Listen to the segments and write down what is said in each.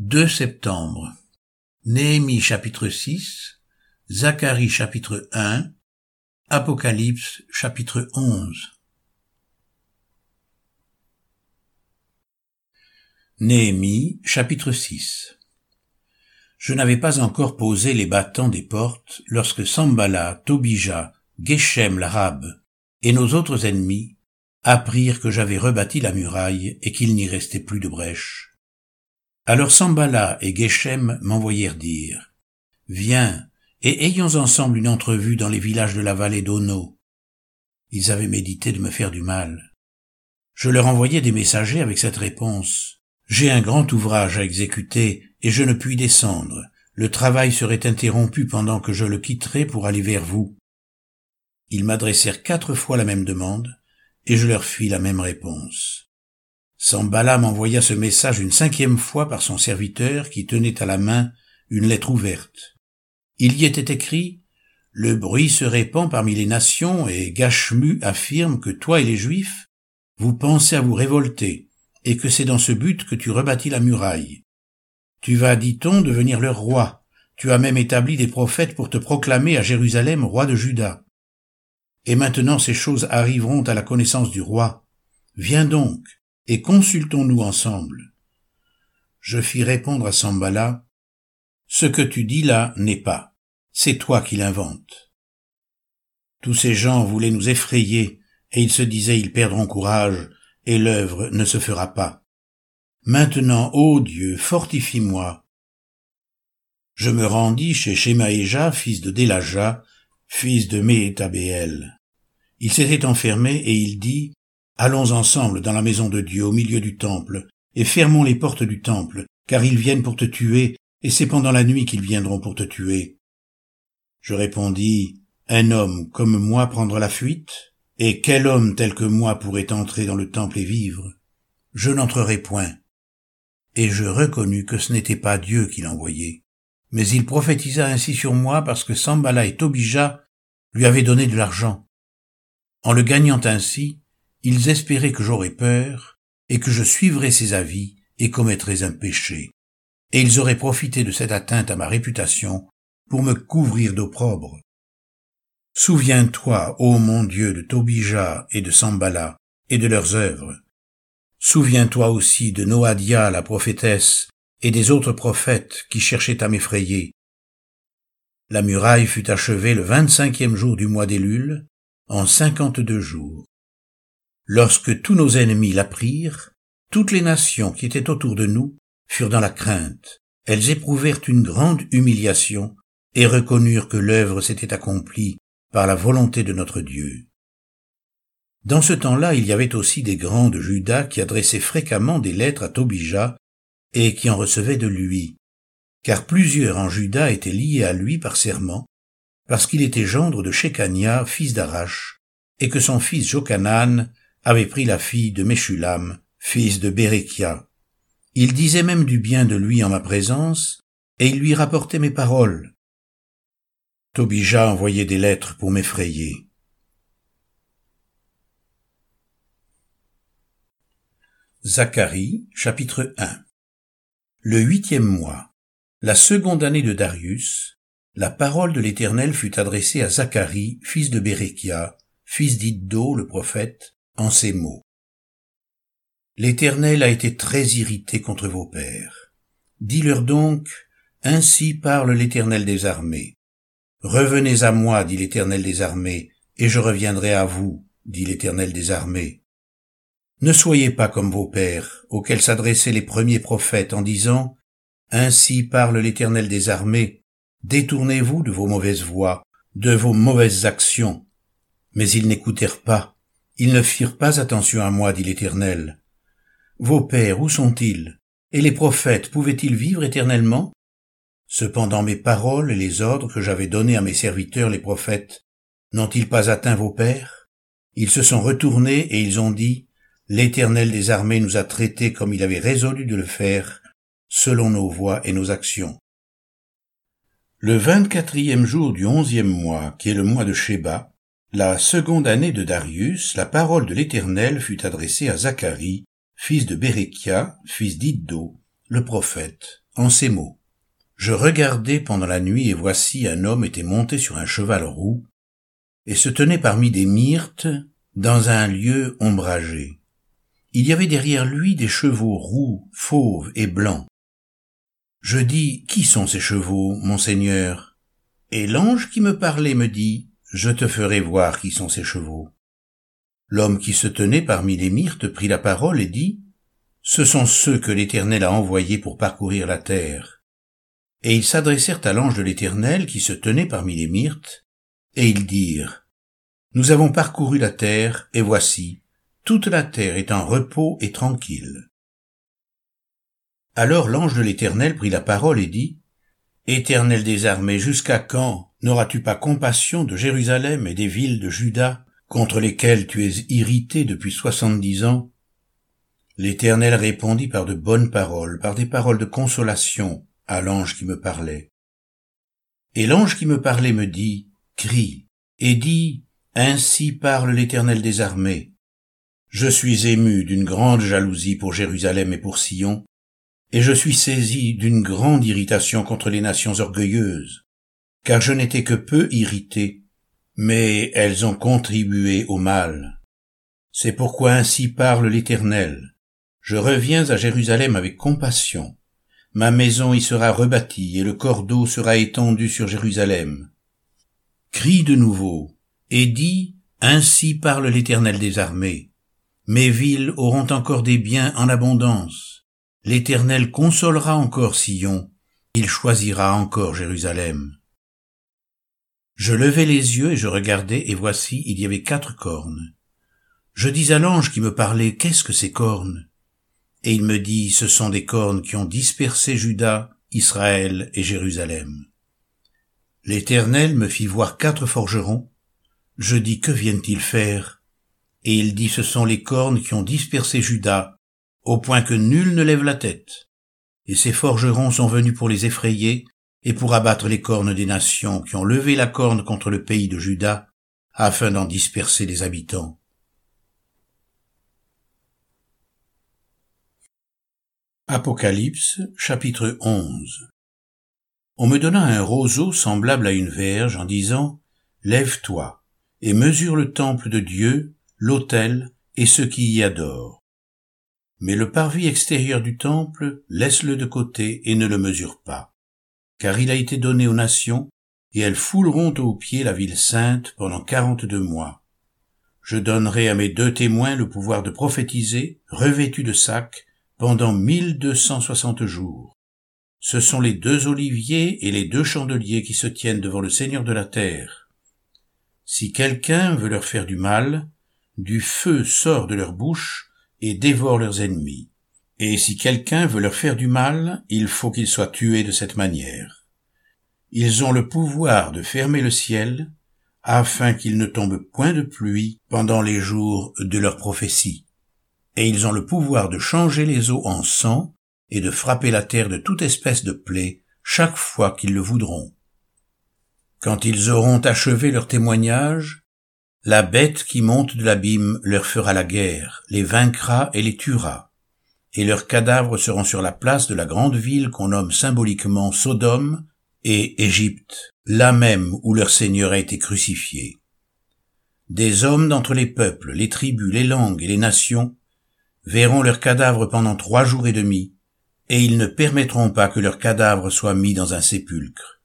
2 septembre. Néhémie chapitre 6, Zacharie chapitre 1, Apocalypse chapitre 11. Néhémie chapitre 6 Je n'avais pas encore posé les battants des portes lorsque Sambala, Tobija, Geshem l'arabe et nos autres ennemis apprirent que j'avais rebâti la muraille et qu'il n'y restait plus de brèche. Alors Sambala et Geshem m'envoyèrent dire, Viens, et ayons ensemble une entrevue dans les villages de la vallée d'Ono. Ils avaient médité de me faire du mal. Je leur envoyai des messagers avec cette réponse. J'ai un grand ouvrage à exécuter, et je ne puis descendre. Le travail serait interrompu pendant que je le quitterais pour aller vers vous. Ils m'adressèrent quatre fois la même demande, et je leur fis la même réponse. Sambala m'envoya ce message une cinquième fois par son serviteur qui tenait à la main une lettre ouverte. Il y était écrit Le bruit se répand parmi les nations et Gachmu affirme que toi et les Juifs, vous pensez à vous révolter et que c'est dans ce but que tu rebâtis la muraille. Tu vas, dit-on, devenir leur roi. Tu as même établi des prophètes pour te proclamer à Jérusalem roi de Juda. Et maintenant ces choses arriveront à la connaissance du roi. Viens donc, et consultons-nous ensemble. Je fis répondre à Sambala, Ce que tu dis là n'est pas, c'est toi qui l'inventes. Tous ces gens voulaient nous effrayer, et ils se disaient ils perdront courage, et l'œuvre ne se fera pas. Maintenant, ô Dieu, fortifie-moi. Je me rendis chez Shemaéja, fils de Délaja, fils de Méhétabéel. Il s'était enfermé et il dit, Allons ensemble dans la maison de Dieu au milieu du temple, et fermons les portes du temple, car ils viennent pour te tuer, et c'est pendant la nuit qu'ils viendront pour te tuer. Je répondis, Un homme comme moi prendre la fuite? Et quel homme tel que moi pourrait entrer dans le temple et vivre? Je n'entrerai point. Et je reconnus que ce n'était pas Dieu qui l'envoyait. Mais il prophétisa ainsi sur moi parce que Sambala et Tobija lui avaient donné de l'argent. En le gagnant ainsi, ils espéraient que j'aurais peur, et que je suivrais ses avis et commettrais un péché. Et ils auraient profité de cette atteinte à ma réputation pour me couvrir d'opprobre. Souviens-toi, ô mon Dieu, de Tobija et de Sambala, et de leurs œuvres. Souviens-toi aussi de Noadia, la prophétesse, et des autres prophètes qui cherchaient à m'effrayer. La muraille fut achevée le vingt-cinquième jour du mois d'Élul, en cinquante-deux jours. Lorsque tous nos ennemis l'apprirent, toutes les nations qui étaient autour de nous furent dans la crainte. Elles éprouvèrent une grande humiliation et reconnurent que l'œuvre s'était accomplie par la volonté de notre Dieu. Dans ce temps-là, il y avait aussi des grands de Juda qui adressaient fréquemment des lettres à Tobija et qui en recevaient de lui, car plusieurs en Juda étaient liés à lui par serment, parce qu'il était gendre de Shekania, fils d'Arach, et que son fils Jokanan avait pris la fille de Meshulam, fils de Bérekia. Il disait même du bien de lui en ma présence, et il lui rapportait mes paroles. Tobija envoyait des lettres pour m'effrayer. Zacharie, chapitre 1 Le huitième mois, la seconde année de Darius, la parole de l'Éternel fut adressée à Zacharie, fils de Bérekia, fils d'Iddo le prophète, en ces mots. L'Éternel a été très irrité contre vos pères. Dis-leur donc, ainsi parle l'Éternel des armées. Revenez à moi, dit l'Éternel des armées, et je reviendrai à vous, dit l'Éternel des armées. Ne soyez pas comme vos pères, auxquels s'adressaient les premiers prophètes en disant, Ainsi parle l'Éternel des armées, détournez-vous de vos mauvaises voies, de vos mauvaises actions. Mais ils n'écoutèrent pas, ils ne firent pas attention à moi, dit l'Éternel. Vos pères, où sont-ils? Et les prophètes pouvaient-ils vivre éternellement? Cependant mes paroles et les ordres que j'avais donnés à mes serviteurs les prophètes n'ont-ils pas atteint vos pères? Ils se sont retournés et ils ont dit, L'Éternel des armées nous a traités comme il avait résolu de le faire, selon nos voies et nos actions. Le vingt-quatrième jour du onzième mois, qui est le mois de Sheba, la seconde année de Darius, la parole de l'Éternel fut adressée à Zacharie, fils de Bérekia, fils d'Iddo, le prophète, en ces mots. Je regardais pendant la nuit et voici un homme était monté sur un cheval roux et se tenait parmi des myrtes dans un lieu ombragé. Il y avait derrière lui des chevaux roux, fauves et blancs. Je dis, Qui sont ces chevaux, monseigneur? Et l'ange qui me parlait me dit, Je te ferai voir qui sont ces chevaux. L'homme qui se tenait parmi les myrtes prit la parole et dit, Ce sont ceux que l'Éternel a envoyés pour parcourir la terre. Et ils s'adressèrent à l'ange de l'Éternel qui se tenait parmi les myrtes, et ils dirent, Nous avons parcouru la terre, et voici, toute la terre est en repos et tranquille. Alors l'ange de l'Éternel prit la parole et dit, Éternel des armées, jusqu'à quand n'auras-tu pas compassion de Jérusalem et des villes de Juda, contre lesquelles tu es irrité depuis soixante-dix ans? L'Éternel répondit par de bonnes paroles, par des paroles de consolation à l'ange qui me parlait. Et l'ange qui me parlait me dit, Crie, et dis, Ainsi parle l'Éternel des armées. Je suis ému d'une grande jalousie pour Jérusalem et pour Sion, et je suis saisi d'une grande irritation contre les nations orgueilleuses, car je n'étais que peu irrité, mais elles ont contribué au mal. C'est pourquoi ainsi parle l'Éternel. Je reviens à Jérusalem avec compassion. Ma maison y sera rebâtie et le cordeau sera étendu sur Jérusalem. Crie de nouveau et dis, ainsi parle l'Éternel des armées. Mes villes auront encore des biens en abondance L'Éternel consolera encore Sion, il choisira encore Jérusalem. Je levai les yeux et je regardai, et voici, il y avait quatre cornes. Je dis à l'ange qui me parlait, qu'est-ce que ces cornes? Et il me dit, ce sont des cornes qui ont dispersé Juda, Israël et Jérusalem. L'Éternel me fit voir quatre forgerons. Je dis, que viennent-ils faire? Et il dit, ce sont les cornes qui ont dispersé Juda, au point que nul ne lève la tête. Et ces forgerons sont venus pour les effrayer et pour abattre les cornes des nations qui ont levé la corne contre le pays de Juda, afin d'en disperser les habitants. Apocalypse chapitre 11 On me donna un roseau semblable à une verge en disant, Lève-toi et mesure le temple de Dieu, l'autel et ceux qui y adorent mais le parvis extérieur du temple, laisse-le de côté et ne le mesure pas, car il a été donné aux nations, et elles fouleront aux pieds la ville sainte pendant quarante-deux mois. Je donnerai à mes deux témoins le pouvoir de prophétiser, revêtus de sacs, pendant mille deux cent soixante jours. Ce sont les deux oliviers et les deux chandeliers qui se tiennent devant le Seigneur de la terre. Si quelqu'un veut leur faire du mal, du feu sort de leur bouche, et dévorent leurs ennemis. Et si quelqu'un veut leur faire du mal, il faut qu'il soit tué de cette manière. Ils ont le pouvoir de fermer le ciel, afin qu'il ne tombe point de pluie pendant les jours de leur prophétie. Et ils ont le pouvoir de changer les eaux en sang et de frapper la terre de toute espèce de plaie chaque fois qu'ils le voudront. Quand ils auront achevé leur témoignage, la bête qui monte de l'abîme leur fera la guerre, les vaincra et les tuera, et leurs cadavres seront sur la place de la grande ville qu'on nomme symboliquement Sodome et Égypte, là même où leur Seigneur a été crucifié. Des hommes d'entre les peuples, les tribus, les langues et les nations verront leurs cadavres pendant trois jours et demi, et ils ne permettront pas que leurs cadavres soient mis dans un sépulcre.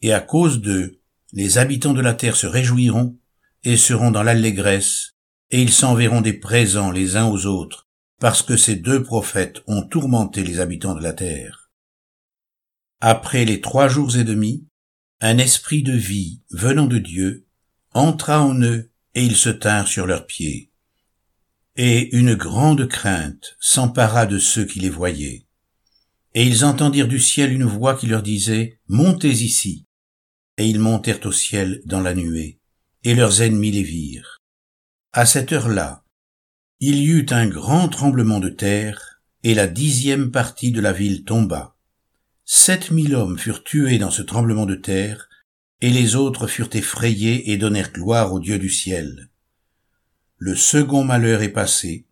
Et à cause d'eux, les habitants de la terre se réjouiront, et seront dans l'allégresse, et ils s'enverront des présents les uns aux autres, parce que ces deux prophètes ont tourmenté les habitants de la terre. Après les trois jours et demi, un esprit de vie venant de Dieu entra en eux, et ils se tinrent sur leurs pieds. Et une grande crainte s'empara de ceux qui les voyaient. Et ils entendirent du ciel une voix qui leur disait, Montez ici. Et ils montèrent au ciel dans la nuée et leurs ennemis les virent. À cette heure-là, il y eut un grand tremblement de terre, et la dixième partie de la ville tomba. Sept mille hommes furent tués dans ce tremblement de terre, et les autres furent effrayés et donnèrent gloire au Dieu du ciel. Le second malheur est passé,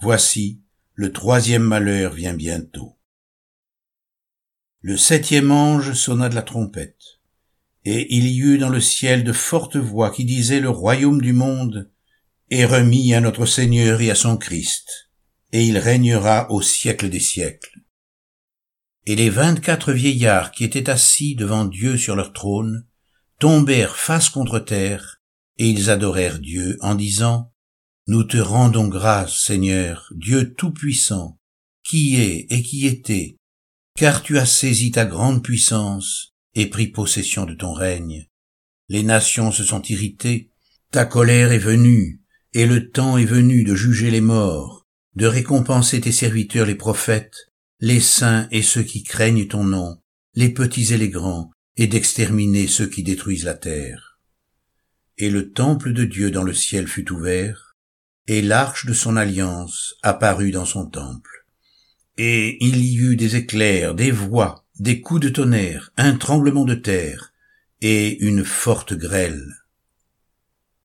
voici, le troisième malheur vient bientôt. Le septième ange sonna de la trompette, et il y eut dans le ciel de fortes voix qui disaient le royaume du monde est remis à notre Seigneur et à son Christ, et il régnera au siècle des siècles. Et les vingt-quatre vieillards qui étaient assis devant Dieu sur leur trône tombèrent face contre terre, et ils adorèrent Dieu en disant, Nous te rendons grâce, Seigneur, Dieu Tout-Puissant, qui est et qui était, car tu as saisi ta grande puissance et pris possession de ton règne. Les nations se sont irritées, ta colère est venue, et le temps est venu de juger les morts, de récompenser tes serviteurs les prophètes, les saints et ceux qui craignent ton nom, les petits et les grands, et d'exterminer ceux qui détruisent la terre. Et le temple de Dieu dans le ciel fut ouvert, et l'arche de son alliance apparut dans son temple. Et il y eut des éclairs, des voix, des coups de tonnerre, un tremblement de terre, et une forte grêle.